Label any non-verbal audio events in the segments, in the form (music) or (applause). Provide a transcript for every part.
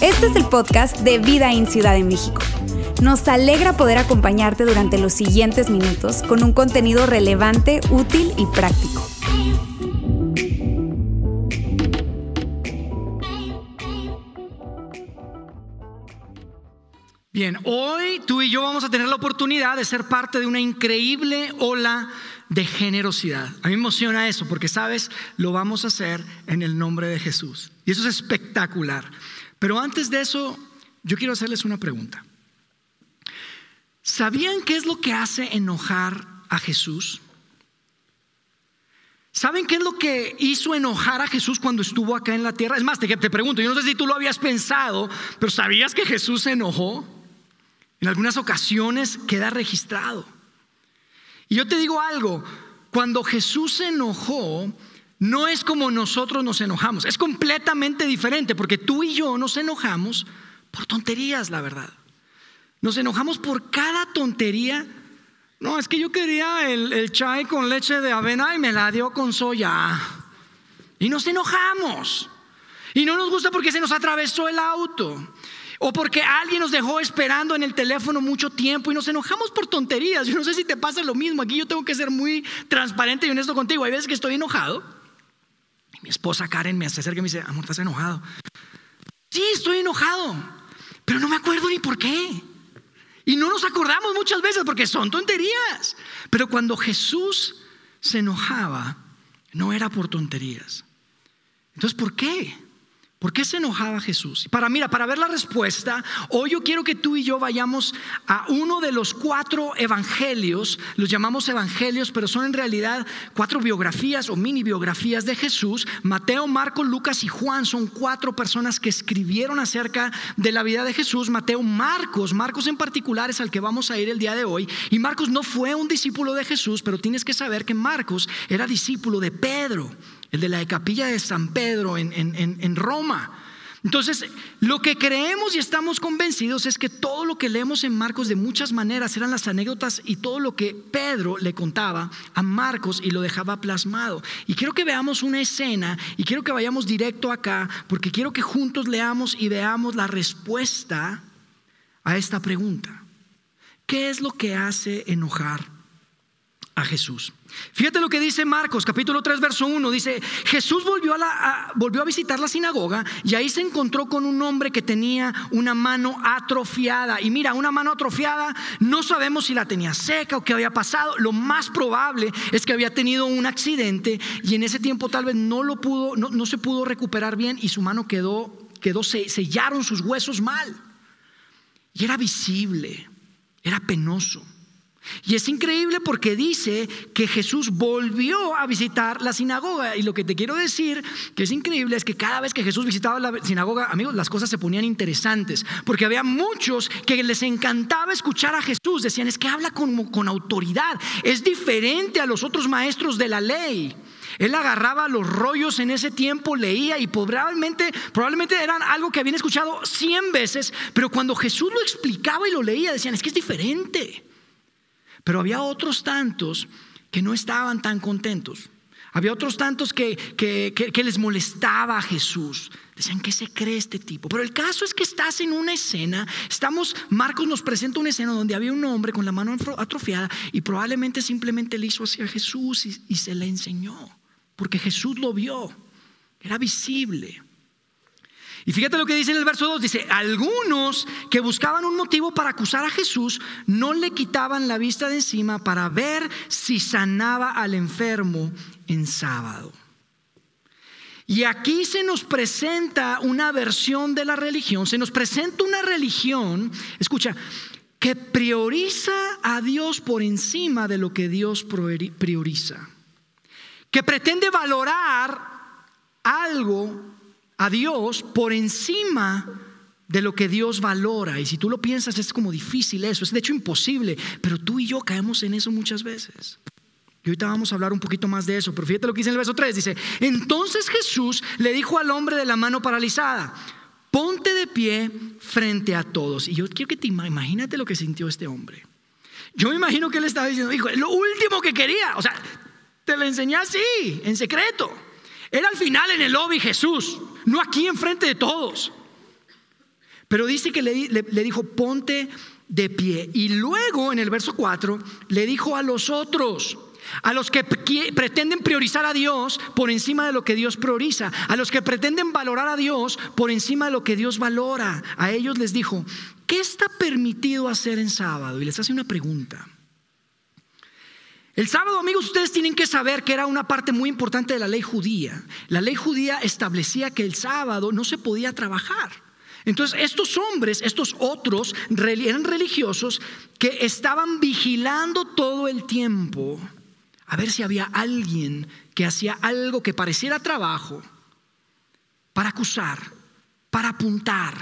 Este es el podcast de Vida en Ciudad de México. Nos alegra poder acompañarte durante los siguientes minutos con un contenido relevante, útil y práctico. Bien, hoy tú y yo vamos a tener la oportunidad de ser parte de una increíble ola de generosidad. A mí me emociona eso porque, sabes, lo vamos a hacer en el nombre de Jesús. Y eso es espectacular. Pero antes de eso, yo quiero hacerles una pregunta. ¿Sabían qué es lo que hace enojar a Jesús? ¿Saben qué es lo que hizo enojar a Jesús cuando estuvo acá en la tierra? Es más, te, te pregunto, yo no sé si tú lo habías pensado, pero ¿sabías que Jesús se enojó? En algunas ocasiones queda registrado. Y yo te digo algo, cuando Jesús se enojó, no es como nosotros nos enojamos, es completamente diferente, porque tú y yo nos enojamos por tonterías, la verdad. Nos enojamos por cada tontería. No, es que yo quería el, el chai con leche de avena y me la dio con soya. Y nos enojamos. Y no nos gusta porque se nos atravesó el auto. O porque alguien nos dejó esperando en el teléfono mucho tiempo y nos enojamos por tonterías. (laughs) Yo no sé si te pasa lo mismo. Aquí yo tengo que ser muy transparente y honesto contigo. Hay veces que estoy enojado. Y mi esposa Karen me acerca y me dice, amor, ¿estás enojado? Sí, estoy enojado. Pero no me acuerdo ni por qué. Y no nos acordamos muchas veces porque son tonterías. Pero cuando Jesús se enojaba, no era por tonterías. Entonces, ¿por qué? ¿Por qué se enojaba Jesús? Para mira, para ver la respuesta, hoy yo quiero que tú y yo vayamos a uno de los cuatro evangelios, los llamamos evangelios, pero son en realidad cuatro biografías o mini biografías de Jesús. Mateo, Marcos, Lucas y Juan son cuatro personas que escribieron acerca de la vida de Jesús. Mateo, Marcos, Marcos en particular es al que vamos a ir el día de hoy. Y Marcos no fue un discípulo de Jesús, pero tienes que saber que Marcos era discípulo de Pedro el de la capilla de San Pedro en, en, Roma. Entonces, lo que creemos y estamos convencidos es que todo lo que leemos en Marcos de muchas maneras eran las anécdotas y todo lo que Pedro le contaba a Marcos y lo dejaba plasmado. Y quiero que veamos una escena y quiero que vayamos directo acá porque quiero que juntos leamos y veamos la respuesta a esta pregunta. ¿Qué es lo que hace enojar a Jesús? Fíjate lo que dice Marcos, capítulo 3, verso 1. Dice, Jesús volvió a, visitar la sinagoga y ahí se encontró con un hombre que tenía una mano atrofiada. Y mira, una mano atrofiada, no sabemos si la tenía seca o qué había pasado. Lo más probable es que había tenido un accidente y en ese tiempo tal vez no lo pudo, no, no se pudo recuperar bien y su mano quedó, quedó, sellaron sus huesos mal. Y era visible, era penoso. Y es increíble porque dice que Jesús volvió a visitar la sinagoga. Y lo que te quiero decir que es increíble es que cada vez que Jesús visitaba la sinagoga, amigos, las cosas se ponían interesantes. Porque había muchos que les encantaba escuchar a Jesús. Decían, es que habla con, con autoridad. Es diferente a los otros maestros de la ley. Él agarraba los rollos en ese tiempo, leía y probablemente, probablemente eran algo que habían escuchado cien veces, pero cuando Jesús lo explicaba y lo leía, decían, es que es diferente. Pero había otros tantos que no estaban tan contentos. Había otros tantos que, que, les molestaba a Jesús. Decían, ¿qué se cree este tipo? Pero el caso es que estás en una escena, estamos, Marcos nos presenta una escena donde había un hombre con la mano atrofiada y probablemente simplemente le hizo hacia Jesús y se le enseñó, porque Jesús lo vio, era visible. Y fíjate lo que dice en el verso 2, dice, algunos que buscaban un motivo para acusar a Jesús no le quitaban la vista de encima para ver si sanaba al enfermo en sábado. Y aquí se nos presenta una versión de la religión, se nos presenta una religión, escucha, que prioriza a Dios por encima de lo que Dios prioriza, que pretende valorar algo a Dios por encima de lo que Dios valora. Y si tú lo piensas, es como difícil eso, es de hecho imposible, pero tú y yo caemos en eso muchas veces. Y ahorita vamos a hablar un poquito más de eso, pero fíjate lo que dice en el verso 3, dice, entonces Jesús le dijo al hombre de la mano paralizada, ponte de pie frente a todos. Y yo quiero que te imagínate lo que sintió este hombre. Yo me imagino que él estaba diciendo, hijo, lo último que quería, o sea, te lo enseñé así, en secreto. Era al final en el lobby Jesús, no aquí enfrente de todos. Pero dice que le, le dijo, ponte de pie. Y luego en el verso 4 le dijo a los otros, a los que pretenden priorizar a Dios por encima de lo que Dios prioriza, a los que pretenden valorar a Dios por encima de lo que Dios valora, a ellos les dijo, ¿qué está permitido hacer en sábado? Y les hace una pregunta. El sábado, amigos, ustedes tienen que saber que era una parte muy importante de la ley judía. La ley judía establecía que el sábado no se podía trabajar. Entonces, estos hombres, estos otros, eran religiosos que estaban vigilando todo el tiempo a ver si había alguien que hacía algo que pareciera trabajo para acusar, para apuntar.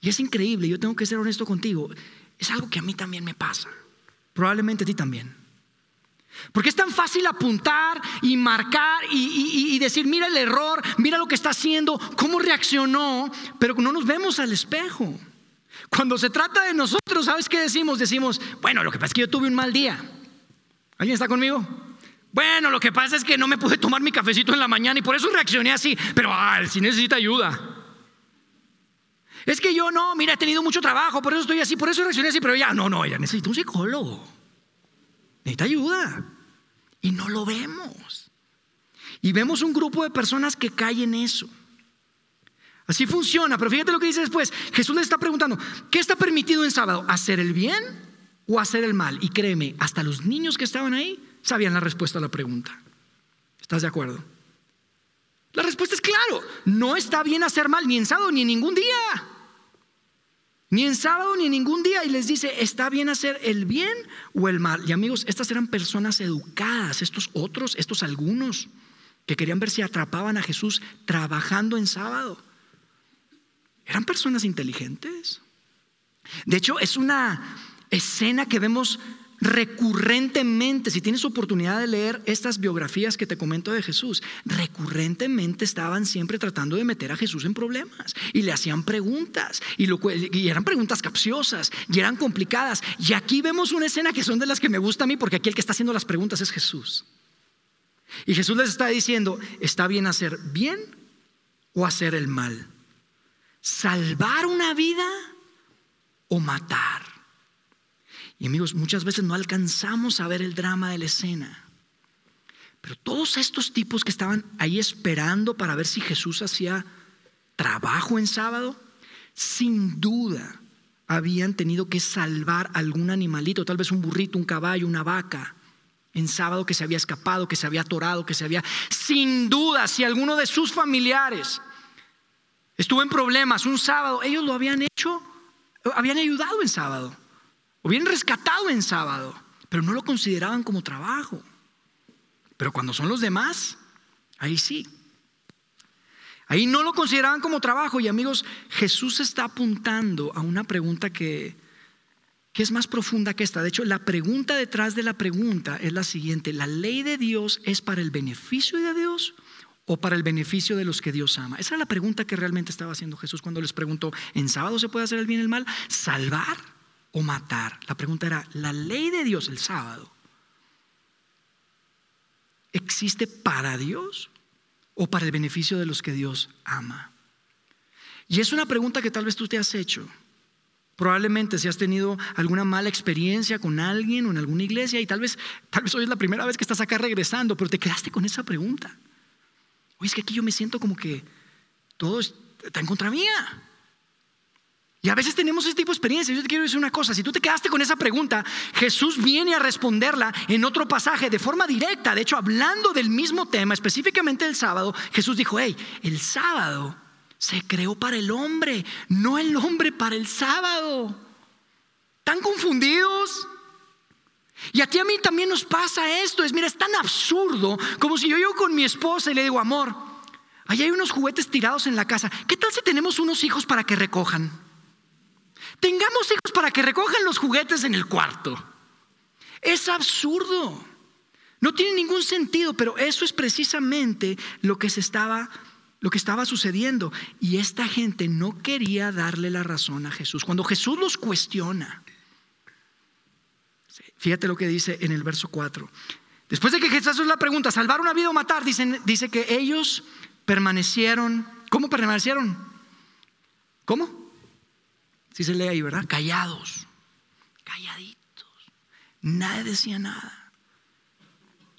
Y es increíble, yo tengo que ser honesto contigo, es algo que a mí también me pasa, probablemente a ti también. Porque es tan fácil apuntar y marcar y, decir, mira el error, mira lo que está haciendo, cómo reaccionó, pero no nos vemos al espejo. Cuando se trata de nosotros, ¿sabes qué decimos? Decimos, bueno, lo que pasa es que yo tuve un mal día. ¿Alguien está conmigo? Bueno, lo que pasa es que no me pude tomar mi cafecito en la mañana y por eso reaccioné así. Pero, ah, si necesita ayuda. Es que yo no, mira, he tenido mucho trabajo, por eso estoy así, por eso reaccioné así, pero ya, no, no, ya necesito un psicólogo. Necesita ayuda. Y no lo vemos. Y vemos un grupo de personas que caen en eso. Así funciona, pero fíjate lo que dice después. Jesús le está preguntando, ¿qué está permitido en sábado? ¿Hacer el bien o hacer el mal. Y créeme, hasta los niños que estaban ahí sabían la respuesta a la pregunta. ¿Estás de acuerdo? La respuesta es claro, no está bien hacer mal ni en sábado ni en ningún día. Ni en sábado ni en ningún día. Y les dice, ¿está bien hacer el bien o el mal? Y amigos, estas eran personas educadas, estos otros, estos algunos, que querían ver si atrapaban a Jesús trabajando en sábado. Eran personas inteligentes. De hecho, es una escena que vemos recurrentemente, si tienes oportunidad de leer estas biografías que te comento de Jesús, recurrentemente estaban siempre tratando de meter a Jesús en problemas y le hacían preguntas y, eran preguntas capciosas y eran complicadas. Y aquí vemos una escena que son de las que me gusta a mí porque aquí el que está haciendo las preguntas es Jesús. Y Jesús les está diciendo, ¿está bien hacer bien o hacer el mal? ¿Salvar una vida o matar? Y amigos, muchas veces no alcanzamos a ver el drama de la escena. Pero todos estos tipos que estaban ahí esperando para ver si Jesús hacía trabajo en sábado, sin duda habían tenido que salvar algún animalito, tal vez un burrito, un caballo, una vaca, en sábado que se había escapado, que se había atorado, que se había... Sin duda, si alguno de sus familiares estuvo en problemas un sábado, ellos lo habían hecho, habían ayudado en sábado. O bien rescatado en sábado, pero no lo consideraban como trabajo. Pero cuando son los demás, ahí sí. Ahí no lo consideraban como trabajo. Y amigos, Jesús está apuntando a una pregunta que, que es más profunda que esta. De hecho, la pregunta detrás de la pregunta es la siguiente. ¿La ley de Dios es para el beneficio de Dios o para el beneficio de los que Dios ama? Esa es la pregunta que realmente estaba haciendo Jesús cuando les preguntó, ¿en sábado se puede hacer el bien y el mal? ¿Salvar? O matar. La pregunta era, ¿la ley de Dios el sábado existe para Dios o para el beneficio de los que Dios ama? Y es una pregunta que tal vez tú te has hecho. Probablemente si has tenido alguna mala experiencia con alguien o en alguna iglesia y tal vez, tal vez hoy es la primera vez que estás acá regresando, pero te quedaste con esa pregunta. Oye, es que aquí yo me siento como que todo está en contra mía. Y a veces tenemos ese tipo de experiencias. Yo te quiero decir una cosa, si tú te quedaste con esa pregunta, Jesús viene a responderla en otro pasaje de forma directa. De hecho, hablando del mismo tema, específicamente el sábado, Jesús dijo, hey, el sábado se creó para el hombre, no el hombre para el sábado. ¿Están confundidos? Y a ti a mí también nos pasa esto. Es, mira, es tan absurdo como si yo llego con mi esposa y le digo, amor, ahí hay unos juguetes tirados en la casa. ¿Qué tal si tenemos unos hijos para que recojan? Tengamos hijos para que recojan los juguetes en el cuarto. Es absurdo. No tiene ningún sentido, pero eso es precisamente lo que se estaba lo que estaba sucediendo y esta gente no quería darle la razón a Jesús. Cuando Jesús los cuestiona, fíjate lo que dice en el verso 4. Después de que Jesús la pregunta, ¿salvar una vida o matar? dice que ellos permanecieron. ¿Cómo permanecieron? ¿Cómo? Si se lee ahí, ¿verdad? Callados. Calladitos. Nadie decía nada.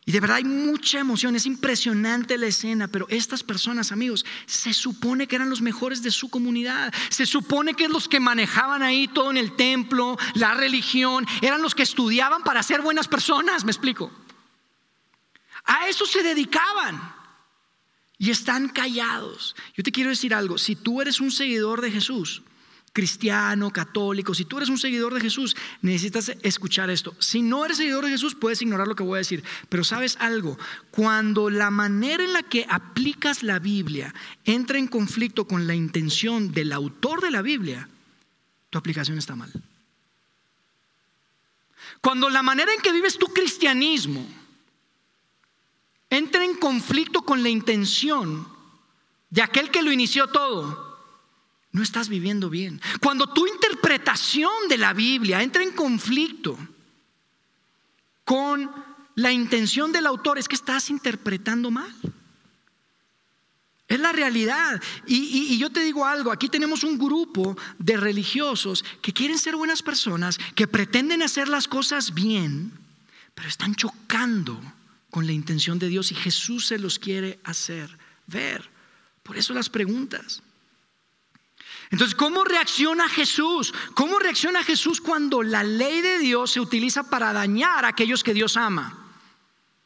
Y de verdad hay mucha emoción, es impresionante la escena, pero estas personas, amigos, se supone que eran los mejores de su comunidad, se supone que los que manejaban ahí todo en el templo, la religión, eran los que estudiaban para ser buenas personas, me explico. A eso se dedicaban y están callados. Yo te quiero decir algo, si tú eres un seguidor de Jesús, cristiano, católico, si tú eres un seguidor de Jesús, necesitas escuchar esto. Si no eres seguidor de Jesús, puedes ignorar lo que voy a decir. Pero sabes algo, cuando la manera en la que aplicas la Biblia entra en conflicto con la intención del autor de la Biblia, tu aplicación está mal. Cuando la manera en que vives tu cristianismo entra en conflicto con la intención de aquel que lo inició todo, no estás viviendo bien. Cuando tu interpretación de la Biblia entra en conflicto con la intención del autor, es que estás interpretando mal. Es la realidad. Y, yo te digo algo, aquí tenemos un grupo de religiosos que quieren ser buenas personas, que pretenden hacer las cosas bien, pero están chocando con la intención de Dios y Jesús se los quiere hacer ver. Por eso las preguntas. Entonces, ¿cómo reacciona Jesús? ¿Cómo reacciona Jesús cuando la ley de Dios se utiliza para dañar a aquellos que Dios ama?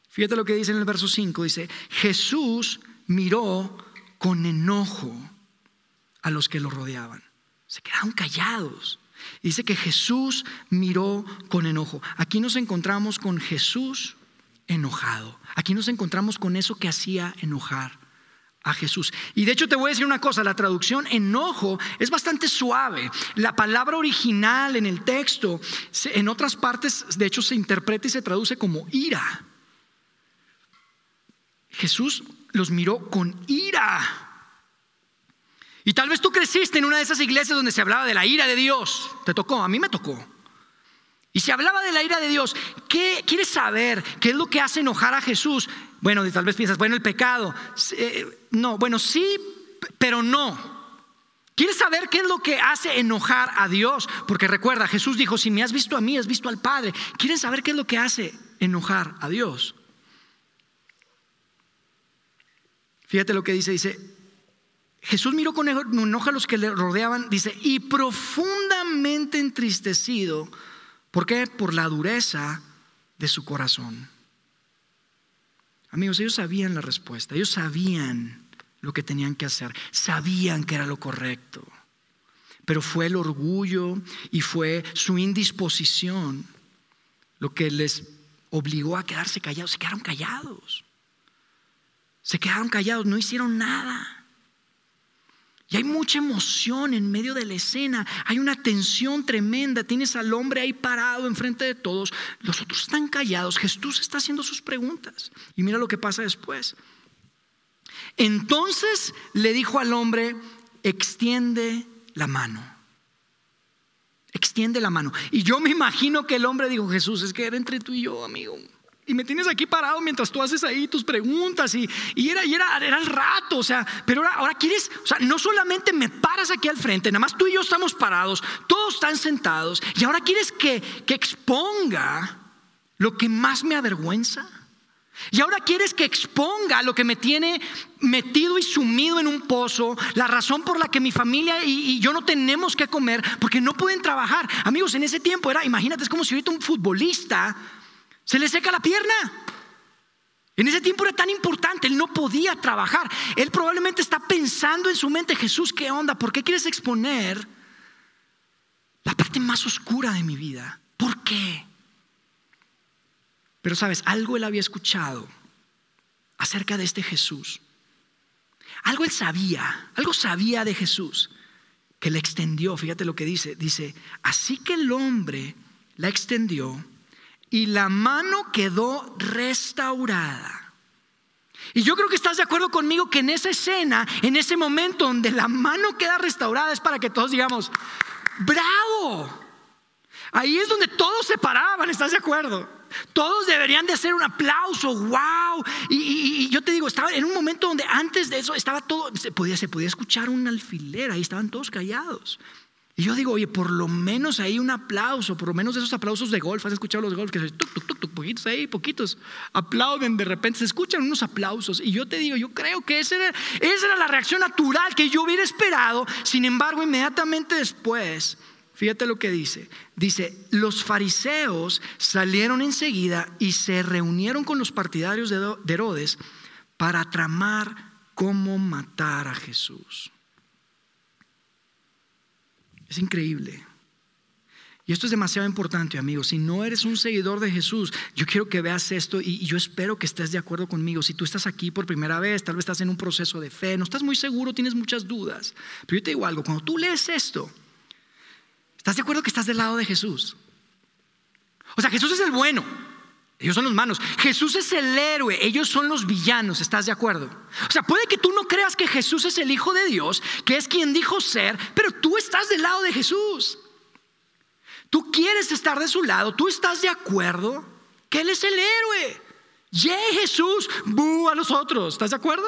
Fíjate lo que dice en el verso 5, dice, Jesús miró con enojo a los que lo rodeaban. Se quedaron callados. Dice que Jesús miró con enojo. Aquí nos encontramos con Jesús enojado. Aquí nos encontramos con eso que hacía enojar a Jesús. Y de hecho te voy a decir una cosa, la traducción enojo es bastante suave. La palabra original en el texto, en otras partes, de hecho se interpreta y se traduce como ira. Jesús los miró con ira. Y tal vez tú creciste en una de esas iglesias donde se hablaba de la ira de Dios. Te tocó, a mí me tocó. Y se hablaba de la ira de Dios. ¿Qué quieres saber? ¿Qué es lo que hace enojar a Jesús? Bueno, tal vez piensas, bueno, el pecado. Eh, no, bueno, sí, pero no. ¿Quieres saber qué es lo que hace enojar a Dios? Porque recuerda, Jesús dijo, si me has visto a mí, has visto al Padre. ¿Quieren saber qué es lo que hace enojar a Dios? Fíjate lo que dice, dice, Jesús miró con enojo a los que le rodeaban, dice, y profundamente entristecido, ¿por qué? Por la dureza de su corazón. Amigos, ellos sabían la respuesta, ellos sabían lo que tenían que hacer, sabían que era lo correcto, pero fue el orgullo y fue su indisposición lo que les obligó a quedarse callados, se quedaron callados, se quedaron callados, no hicieron nada. Y hay mucha emoción en medio de la escena. Hay una tensión tremenda. Tienes al hombre ahí parado enfrente de todos. Los otros están callados. Jesús está haciendo sus preguntas. Y mira lo que pasa después. Entonces le dijo al hombre, extiende la mano. Extiende la mano. Y yo me imagino que el hombre dijo, Jesús, es que era entre tú y yo, amigo. Y me tienes aquí parado mientras tú haces ahí tus preguntas y, era, y era, era, el rato, o sea, pero ahora, ahora quieres, o sea, no solamente me paras aquí al frente, nada más tú y yo estamos parados, todos están sentados y ahora quieres que, que exponga lo que más me avergüenza. Y ahora quieres que exponga lo que me tiene metido y sumido en un pozo, la razón por la que mi familia y, y, yo no tenemos que comer porque no pueden trabajar. Amigos, en ese tiempo era, imagínate, es como si ahorita un futbolista se le seca la pierna. En ese tiempo era tan importante, él no podía trabajar. Él probablemente está pensando en su mente, Jesús, ¿qué onda? ¿Por qué quieres exponer la parte más oscura de mi vida? ¿Por qué? Pero sabes, algo él había escuchado acerca de este Jesús. Algo él sabía, algo sabía de Jesús que le extendió. Fíjate lo que dice. Dice, así que el hombre la extendió y la mano quedó restaurada. Y yo creo que estás de acuerdo conmigo que en esa escena, en ese momento donde la mano queda restaurada, es para que todos digamos, bravo. Ahí es donde todos se paraban, ¿estás de acuerdo? Todos deberían de hacer un aplauso, wow. Y, yo te digo, estaba en un momento donde antes de eso estaba todo, se podía, se podía escuchar un alfiler, ahí estaban todos callados. Y yo digo, oye, por lo menos ahí un aplauso, por lo menos esos aplausos de golf, has escuchado los golf que se tuk, tuk, tuk, tuk, poquitos ahí, poquitos aplauden, de repente se escuchan unos aplausos. Y yo te digo, yo creo que esa era, esa era la reacción natural que yo hubiera esperado. Sin embargo, inmediatamente después, fíjate lo que dice. Dice, los fariseos salieron enseguida y se reunieron con los partidarios de Herodes para tramar cómo matar a Jesús. Es increíble. Y esto es demasiado importante, amigos. Si no eres un seguidor de Jesús, yo quiero que veas esto y, yo espero que estés de acuerdo conmigo. Si tú estás aquí por primera vez, tal vez estás en un proceso de fe, no estás muy seguro, tienes muchas dudas. Pero yo te digo algo, cuando tú lees esto, ¿estás de acuerdo que estás del lado de Jesús? O sea, Jesús es el bueno. Ellos son los manos. Jesús es el héroe, ellos son los villanos, ¿estás de acuerdo? O sea, puede que tú no creas que Jesús es el Hijo de Dios, que es quien dijo ser, pero tú estás del lado de Jesús. Tú quieres estar de su lado, tú estás de acuerdo que Él es el héroe. Ye Jesús, bu a los otros, ¿estás de acuerdo?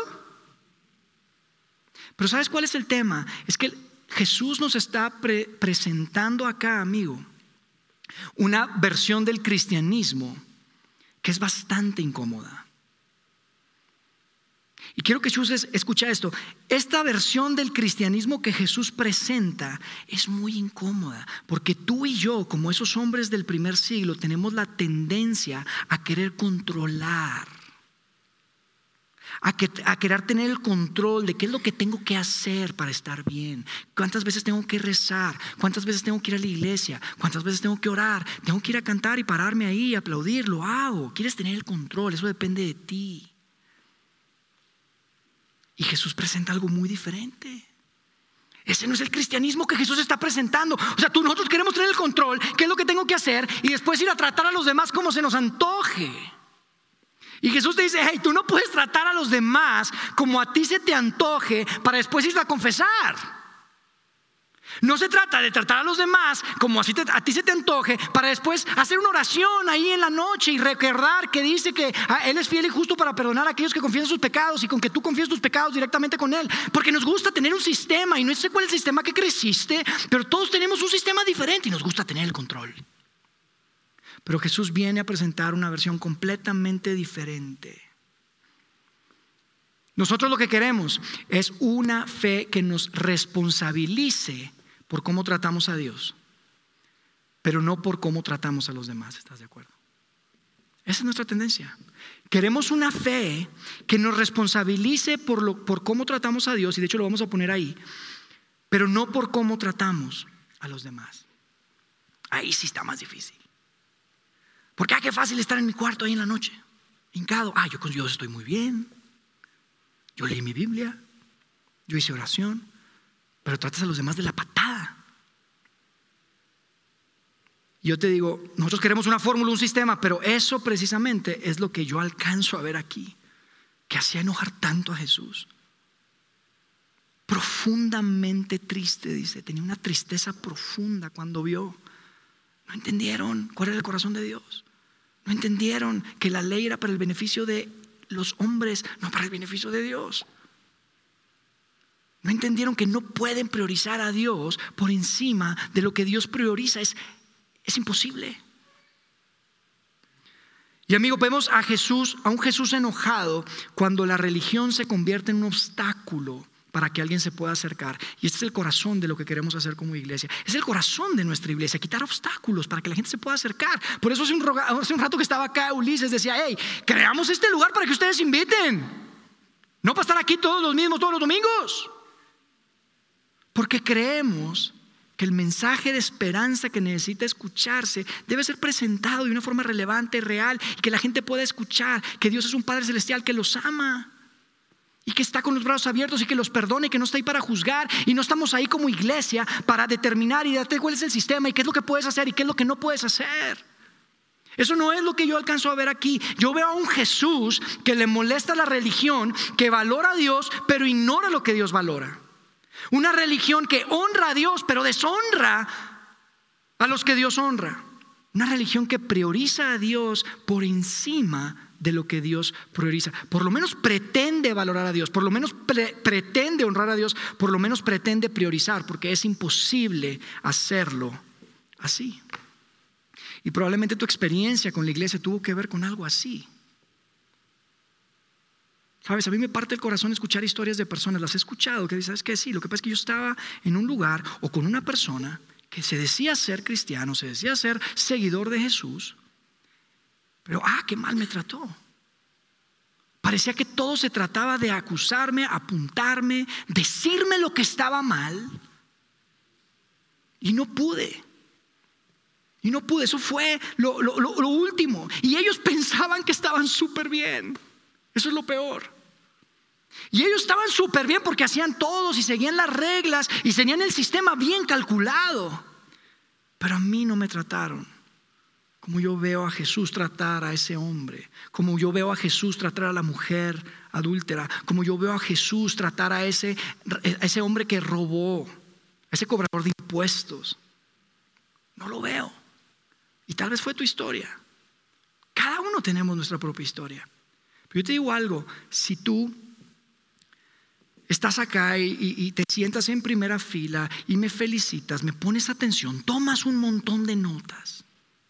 Pero ¿sabes cuál es el tema? Es que Jesús nos está presentando acá, amigo, una versión del cristianismo que es bastante incómoda. Y quiero que Jesús escucha esto. Esta versión del cristianismo que Jesús presenta es muy incómoda, porque tú y yo, como esos hombres del primer siglo, tenemos la tendencia a querer controlar a, querer tener el control de qué es lo que tengo que hacer para estar bien, cuántas veces tengo que rezar, cuántas veces tengo que ir a la iglesia, cuántas veces tengo que orar, tengo que ir a cantar y pararme ahí aplaudir, lo hago. Quieres tener el control, eso depende de ti. Y Jesús presenta algo muy diferente. Ese no es el cristianismo que Jesús está presentando. O sea, tú nosotros queremos tener el control, qué es lo que tengo que hacer y después ir a tratar a los demás como se nos antoje. Y Jesús te dice, hey, tú no puedes tratar a los demás como a ti se te antoje para después ir a confesar. No se trata de tratar a los demás como a ti se te antoje para después hacer una oración ahí en la noche y recordar que dice que ah, Él es fiel y justo para perdonar a aquellos que confiesan sus pecados y con que tú confíes tus pecados directamente con Él. Porque nos gusta tener un sistema y no sé cuál es el sistema que creciste, pero todos tenemos un sistema diferente y nos gusta tener el control. Pero Jesús viene a presentar una versión completamente diferente. Nosotros lo que queremos es una fe que nos responsabilice por cómo tratamos a Dios, pero no por cómo tratamos a los demás, ¿estás de acuerdo? Esa es nuestra tendencia. Queremos una fe que nos responsabilice por, lo, por cómo tratamos a Dios, y de hecho lo vamos a poner ahí, pero no por cómo tratamos a los demás. Ahí sí está más difícil. Porque, ah, qué fácil estar en mi cuarto ahí en la noche, hincado. Ah, yo con Dios estoy muy bien. Yo leí mi Biblia, yo hice oración, pero tratas a los demás de la patada. Yo te digo, nosotros queremos una fórmula, un sistema, pero eso precisamente es lo que yo alcanzo a ver aquí, que hacía enojar tanto a Jesús. Profundamente triste, dice, tenía una tristeza profunda cuando vio. No entendieron cuál era el corazón de Dios. No entendieron que la ley era para el beneficio de los hombres, no para el beneficio de Dios. No entendieron que no pueden priorizar a Dios por encima de lo que Dios prioriza. Es, es imposible. Y amigo, vemos a Jesús, a un Jesús enojado cuando la religión se convierte en un obstáculo para que alguien se pueda acercar. Y este es el corazón de lo que queremos hacer como iglesia. Es el corazón de nuestra iglesia, quitar obstáculos para que la gente se pueda acercar. Por eso hace un, hace un rato que estaba acá Ulises decía, hey, creamos este lugar para que ustedes inviten. No para estar aquí todos los mismos, todos los domingos. Porque creemos que el mensaje de esperanza que necesita escucharse debe ser presentado de una forma relevante, real, y que la gente pueda escuchar que Dios es un Padre Celestial que los ama y que está con los brazos abiertos y que los perdone, que no está ahí para juzgar y no estamos ahí como iglesia para determinar y darte cuál es el sistema y qué es lo que puedes hacer y qué es lo que no puedes hacer. Eso no es lo que yo alcanzo a ver aquí. Yo veo a un Jesús que le molesta la religión, que valora a Dios, pero ignora lo que Dios valora. Una religión que honra a Dios, pero deshonra a los que Dios honra. Una religión que prioriza a Dios por encima de lo que Dios prioriza. Por lo menos pretende valorar a Dios, por lo menos pretende honrar a Dios, por lo menos pretende priorizar, porque es imposible hacerlo así. Y probablemente tu experiencia con la iglesia tuvo que ver con algo así. Sabes, a mí me parte el corazón escuchar historias de personas, las he escuchado, que dicen, ¿sabes qué? Sí, lo que pasa es que yo estaba en un lugar o con una persona que se decía ser cristiano, se decía ser seguidor de Jesús, pero ah, qué mal me trató. Parecía que todo se trataba de acusarme, apuntarme, decirme lo que estaba mal. Y no pude. Y no pude. Eso fue lo, lo último. Y ellos pensaban que estaban súper bien. Eso es lo peor. Y ellos estaban súper bien porque hacían todos y seguían las reglas y tenían el sistema bien calculado. Pero a mí no me trataron como yo veo a Jesús tratar a ese hombre, como yo veo a Jesús tratar a la mujer adúltera, como yo veo a Jesús tratar a ese, ese hombre que robó, a ese cobrador de impuestos. No lo veo. Y tal vez fue tu historia. Cada uno tenemos nuestra propia historia. Pero yo te digo algo, si tú estás acá y, te sientas en primera fila y me felicitas, me pones atención, tomas un montón de notas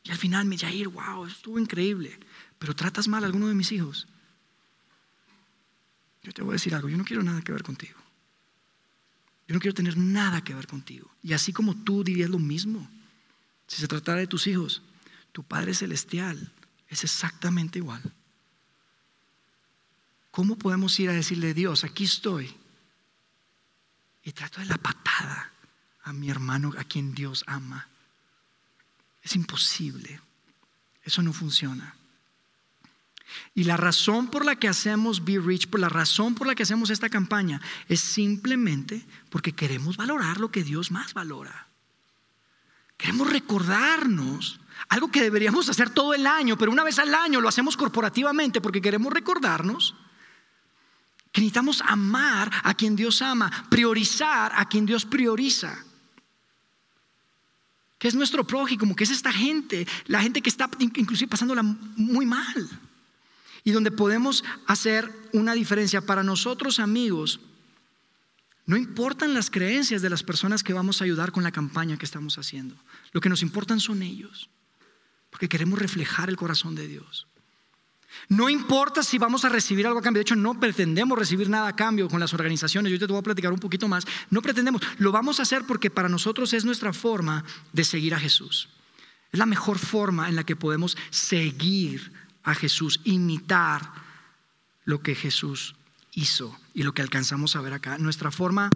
y al final me wow, estuvo increíble, pero tratas mal a alguno de mis hijos. Yo te voy a decir algo, yo no quiero nada que ver contigo. Yo no quiero tener nada que ver contigo. Y así como tú dirías lo mismo, si se tratara de tus hijos, tu Padre Celestial es exactamente igual. ¿Cómo podemos ir a decirle, Dios, aquí estoy? y trato de la patada a mi hermano a quien Dios ama. Es imposible. Eso no funciona. Y la razón por la que hacemos Be Rich, por la razón por la que hacemos esta campaña, es simplemente porque queremos valorar lo que Dios más valora. Queremos recordarnos algo que deberíamos hacer todo el año, pero una vez al año lo hacemos corporativamente porque queremos recordarnos que necesitamos amar a quien Dios ama, priorizar a quien Dios prioriza. Que es nuestro prójimo, que es esta gente, la gente que está inclusive pasándola muy mal. Y donde podemos hacer una diferencia para nosotros amigos. No importan las creencias de las personas que vamos a ayudar con la campaña que estamos haciendo. Lo que nos importan son ellos. Porque queremos reflejar el corazón de Dios. No importa si vamos a recibir algo a cambio. De hecho, no pretendemos recibir nada a cambio con las organizaciones. Yo te voy a platicar un poquito más. No pretendemos. Lo vamos a hacer porque para nosotros es nuestra forma de seguir a Jesús. Es la mejor forma en la que podemos seguir a Jesús, imitar lo que Jesús hizo y lo que alcanzamos a ver acá. Nuestra forma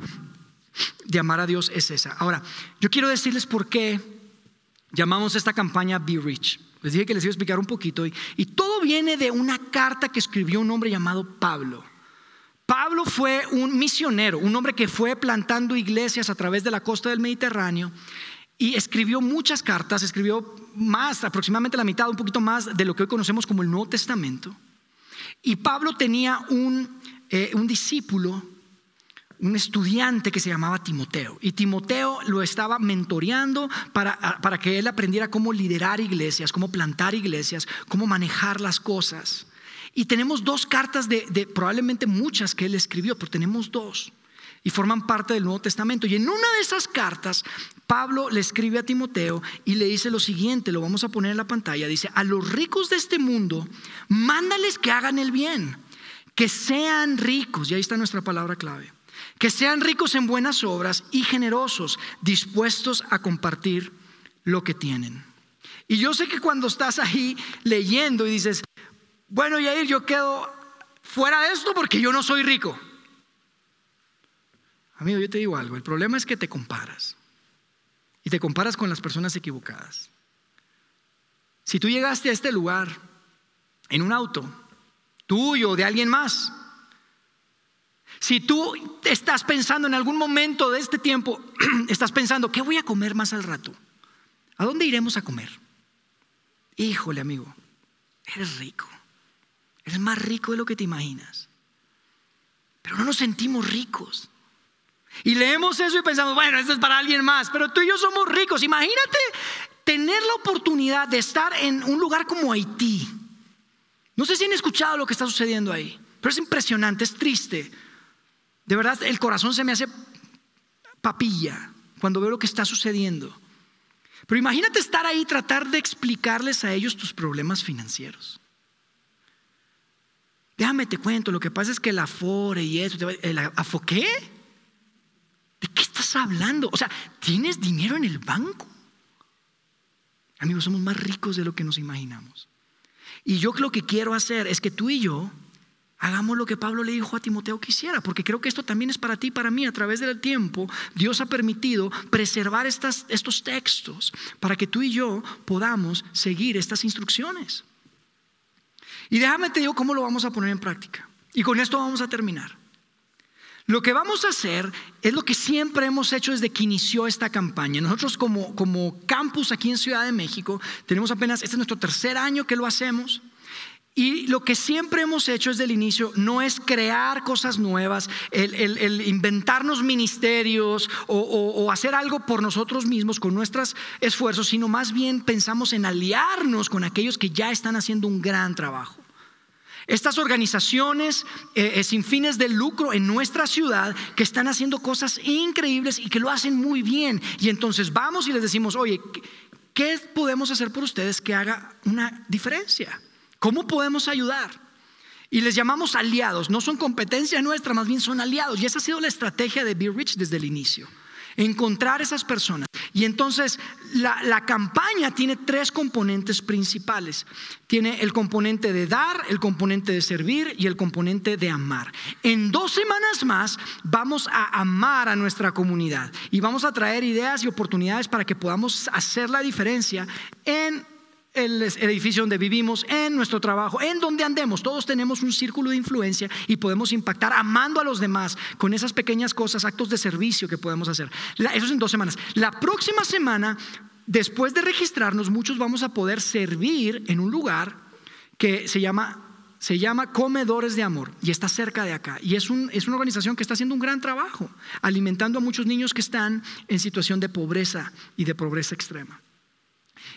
de amar a Dios es esa. Ahora, yo quiero decirles por qué llamamos esta campaña Be Rich. Les dije que les iba a explicar un poquito. Y, todo viene de una carta que escribió un hombre llamado Pablo. Pablo fue un misionero, un hombre que fue plantando iglesias a través de la costa del Mediterráneo y escribió muchas cartas, escribió más, aproximadamente la mitad, un poquito más de lo que hoy conocemos como el Nuevo Testamento. Y Pablo tenía un, eh, un discípulo un estudiante que se llamaba Timoteo. Y Timoteo lo estaba mentoreando para, para, que él aprendiera cómo liderar iglesias, cómo plantar iglesias, cómo manejar las cosas. Y tenemos dos cartas de, de probablemente muchas que él escribió, pero tenemos dos. Y forman parte del Nuevo Testamento. Y en una de esas cartas, Pablo le escribe a Timoteo y le dice lo siguiente, lo vamos a poner en la pantalla. Dice, a los ricos de este mundo, mándales que hagan el bien, que sean ricos. Y ahí está nuestra palabra clave que sean ricos en buenas obras y generosos, dispuestos a compartir lo que tienen. Y yo sé que cuando estás ahí leyendo y dices, bueno, Yair, yo quedo fuera de esto porque yo no soy rico. Amigo, yo te digo algo, el problema es que te comparas. Y te comparas con las personas equivocadas. Si tú llegaste a este lugar en un auto, tuyo o de alguien más, si tú estás pensando en algún momento de este tiempo, (clears throat) estás pensando, ¿qué voy a comer más al rato? ¿A dónde iremos a comer? Híjole, amigo, eres rico. Eres más rico de lo que te imaginas. Pero no nos sentimos ricos. Y leemos eso y pensamos, bueno, esto es para alguien más. Pero tú y yo somos ricos. Imagínate tener la oportunidad de estar en un lugar como Haití. No sé si han escuchado lo que está sucediendo ahí, pero es impresionante, es triste. De verdad, el corazón se me hace papilla cuando veo lo que está sucediendo. Pero imagínate estar ahí y tratar de explicarles a ellos tus problemas financieros. Déjame te cuento, lo que pasa es que el Afore y eso, ¿el Afo qué? ¿De qué estás hablando? O sea, ¿tienes dinero en el banco? Amigos, somos más ricos de lo que nos imaginamos. Y yo lo que quiero hacer es que tú y yo hagamos lo que Pablo le dijo a Timoteo que hiciera, porque creo que esto también es para ti y para mí. A través del tiempo, Dios ha permitido preservar estos textos para que tú y yo podamos seguir estas instrucciones. Y déjame te digo cómo lo vamos a poner en práctica. Y con esto vamos a terminar. Lo que vamos a hacer es lo que siempre hemos hecho desde que inició esta campaña. Nosotros como, como campus aquí en Ciudad de México tenemos apenas, este es nuestro tercer año que lo hacemos. Y lo que siempre hemos hecho desde el inicio no es crear cosas nuevas, el, inventarnos ministerios o, hacer algo por nosotros mismos con nuestros esfuerzos, sino más bien pensamos en aliarnos con aquellos que ya están haciendo un gran trabajo. Estas organizaciones eh, eh, sin fines de lucro en nuestra ciudad que están haciendo cosas increíbles y que lo hacen muy bien. Y entonces vamos y les decimos, oye, ¿qué podemos hacer por ustedes que haga una diferencia? ¿Cómo podemos ayudar? Y les llamamos aliados, no son competencia nuestra, más bien son aliados. Y esa ha sido la estrategia de Be Rich desde el inicio encontrar esas personas. Y entonces la, campaña tiene tres componentes principales. Tiene el componente de dar, el componente de servir y el componente de amar. En dos semanas más vamos a amar a nuestra comunidad y vamos a traer ideas y oportunidades para que podamos hacer la diferencia en el, edificio donde vivimos, en nuestro trabajo, en donde andemos. Todos tenemos un círculo de influencia y podemos impactar amando a los demás con esas pequeñas cosas, actos de servicio que podemos hacer. eso es en dos semanas. La próxima semana, después de registrarnos, muchos vamos a poder servir en un lugar que se llama se llama Comedores de Amor y está cerca de acá. Y es, un, es, una organización que está haciendo un gran trabajo, alimentando a muchos niños que están en situación de pobreza y de pobreza extrema.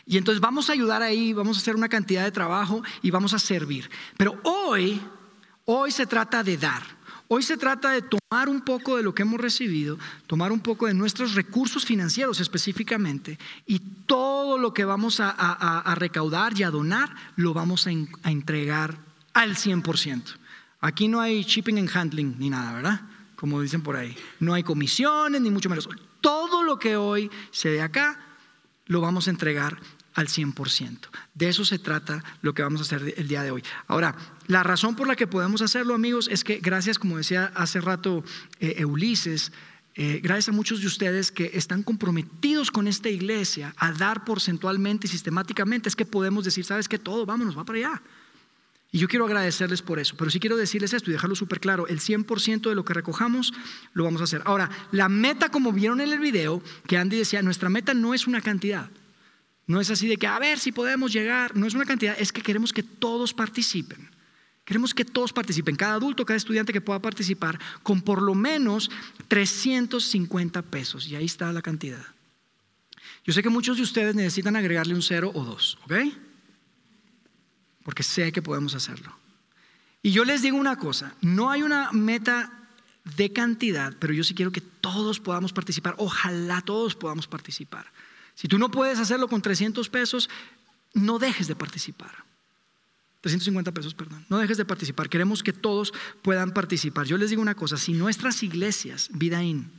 Y entonces vamos a ayudar ahí, vamos a hacer una cantidad de trabajo y vamos a servir. Pero hoy, hoy se trata de dar. Hoy se trata de tomar un poco de lo que hemos recibido, tomar un poco de nuestros recursos financieros específicamente y todo lo que vamos a, recaudar y a donar lo vamos a, a entregar al 100%. Aquí no hay shipping and handling ni nada, ¿verdad? Como dicen por ahí. No hay comisiones ni mucho menos. Todo lo que hoy se dé acá lo vamos a entregar al 100%. De eso se trata lo que vamos a hacer el día de hoy. Ahora, la razón por la que podemos hacerlo, amigos, es que gracias, como decía hace rato eh, Ulises, eh, gracias a muchos de ustedes que están comprometidos con esta iglesia a dar porcentualmente y sistemáticamente, es que podemos decir, sabes que todo, vámonos, va para allá. Y yo quiero agradecerles por eso, pero sí quiero decirles esto y dejarlo súper claro, el 100% de lo que recojamos lo vamos a hacer. Ahora, la meta, como vieron en el video, que Andy decía, nuestra meta no es una cantidad. No es así de que, a ver si podemos llegar, no es una cantidad, es que queremos que todos participen. Queremos que todos participen, cada adulto, cada estudiante que pueda participar, con por lo menos 350 pesos. Y ahí está la cantidad. Yo sé que muchos de ustedes necesitan agregarle un cero o dos, ¿ok? Porque sé que podemos hacerlo. Y yo les digo una cosa, no hay una meta de cantidad, pero yo sí quiero que todos podamos participar, ojalá todos podamos participar. Si tú no puedes hacerlo con 300 pesos, no dejes de participar. 350 pesos, perdón. No dejes de participar. Queremos que todos puedan participar. Yo les digo una cosa, si nuestras iglesias, Vidaín,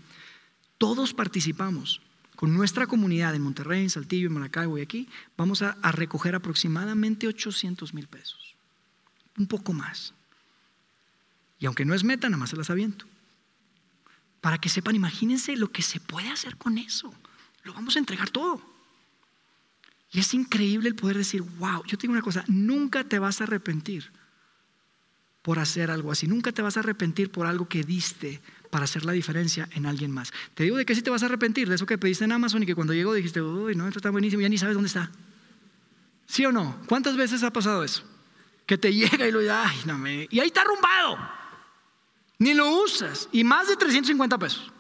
todos participamos, con nuestra comunidad en Monterrey, en Saltillo, en Maracaibo y aquí, vamos a, recoger aproximadamente 800 mil pesos. Un poco más. Y aunque no es meta, nada más se las aviento. Para que sepan, imagínense lo que se puede hacer con eso. Lo vamos a entregar todo. Y es increíble el poder decir, wow, yo tengo una cosa, nunca te vas a arrepentir por hacer algo así. Nunca te vas a arrepentir por algo que diste para hacer la diferencia en alguien más. Te digo de que sí te vas a arrepentir, de eso que pediste en Amazon y que cuando llegó dijiste, uy, no, esto está buenísimo, ya ni sabes dónde está. ¿Sí o no? ¿Cuántas veces ha pasado eso? Que te (laughs) llega y lo ay, no me... Y ahí está arrumbado. Ni lo usas. Y más de 350 pesos.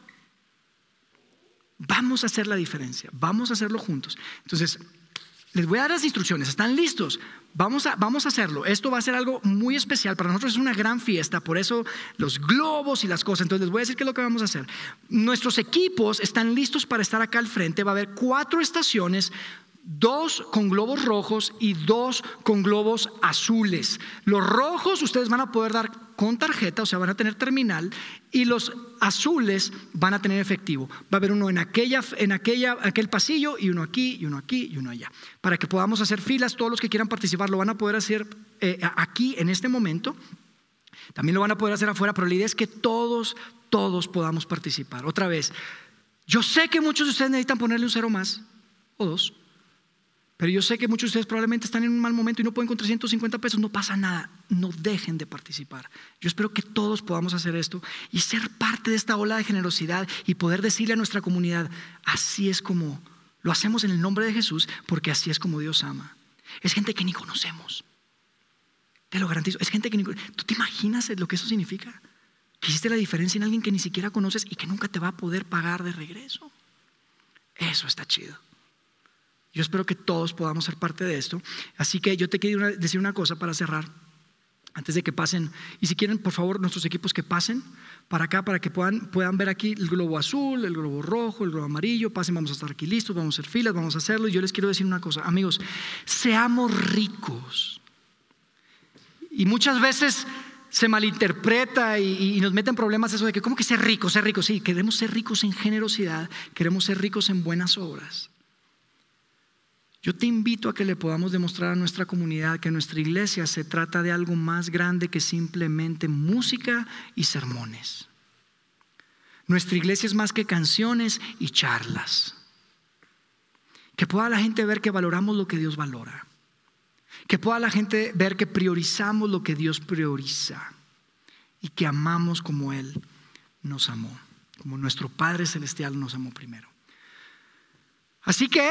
Vamos a hacer la diferencia, vamos a hacerlo juntos. Entonces, les voy a dar las instrucciones, ¿están listos? Vamos a, vamos a hacerlo. Esto va a ser algo muy especial. Para nosotros es una gran fiesta, por eso los globos y las cosas. Entonces les voy a decir qué es lo que vamos a hacer. Nuestros equipos están listos para estar acá al frente. Va a haber cuatro estaciones dos con globos rojos y dos con globos azules. Los rojos ustedes van a poder dar con tarjeta, o sea, van a tener terminal, y los azules van a tener efectivo. Va a haber uno en aquella, en aquella, aquel pasillo y uno aquí y uno aquí y uno allá. Para que podamos hacer filas, todos los que quieran participar lo van a poder hacer eh, aquí en este momento. También lo van a poder hacer afuera, pero la idea es que todos, todos podamos participar. Otra vez, yo sé que muchos de ustedes necesitan ponerle un cero más o dos. Pero yo sé que muchos de ustedes probablemente están en un mal momento y no pueden con 350 pesos. No pasa nada. No dejen de participar. Yo espero que todos podamos hacer esto y ser parte de esta ola de generosidad y poder decirle a nuestra comunidad, así es como lo hacemos en el nombre de Jesús, porque así es como Dios ama. Es gente que ni conocemos. Te lo garantizo. Es gente que ni ¿Tú te imaginas lo que eso significa? Que hiciste la diferencia en alguien que ni siquiera conoces y que nunca te va a poder pagar de regreso. Eso está chido. Yo espero que todos podamos ser parte de esto. Así que yo te quiero decir una cosa para cerrar, antes de que pasen. Y si quieren, por favor, nuestros equipos que pasen para acá, para que puedan, puedan ver aquí el globo azul, el globo rojo, el globo amarillo. Pasen, vamos a estar aquí listos, vamos a hacer filas, vamos a hacerlo. Y yo les quiero decir una cosa, amigos, seamos ricos. Y muchas veces se malinterpreta y, y, nos meten problemas eso de que, ¿cómo que ser ricos? Ser ricos, sí, queremos ser ricos en generosidad, queremos ser ricos en buenas obras. Yo te invito a que le podamos demostrar a nuestra comunidad que nuestra iglesia se trata de algo más grande que simplemente música y sermones. Nuestra iglesia es más que canciones y charlas. Que pueda la gente ver que valoramos lo que Dios valora. Que pueda la gente ver que priorizamos lo que Dios prioriza. Y que amamos como Él nos amó. Como nuestro Padre Celestial nos amó primero. Así que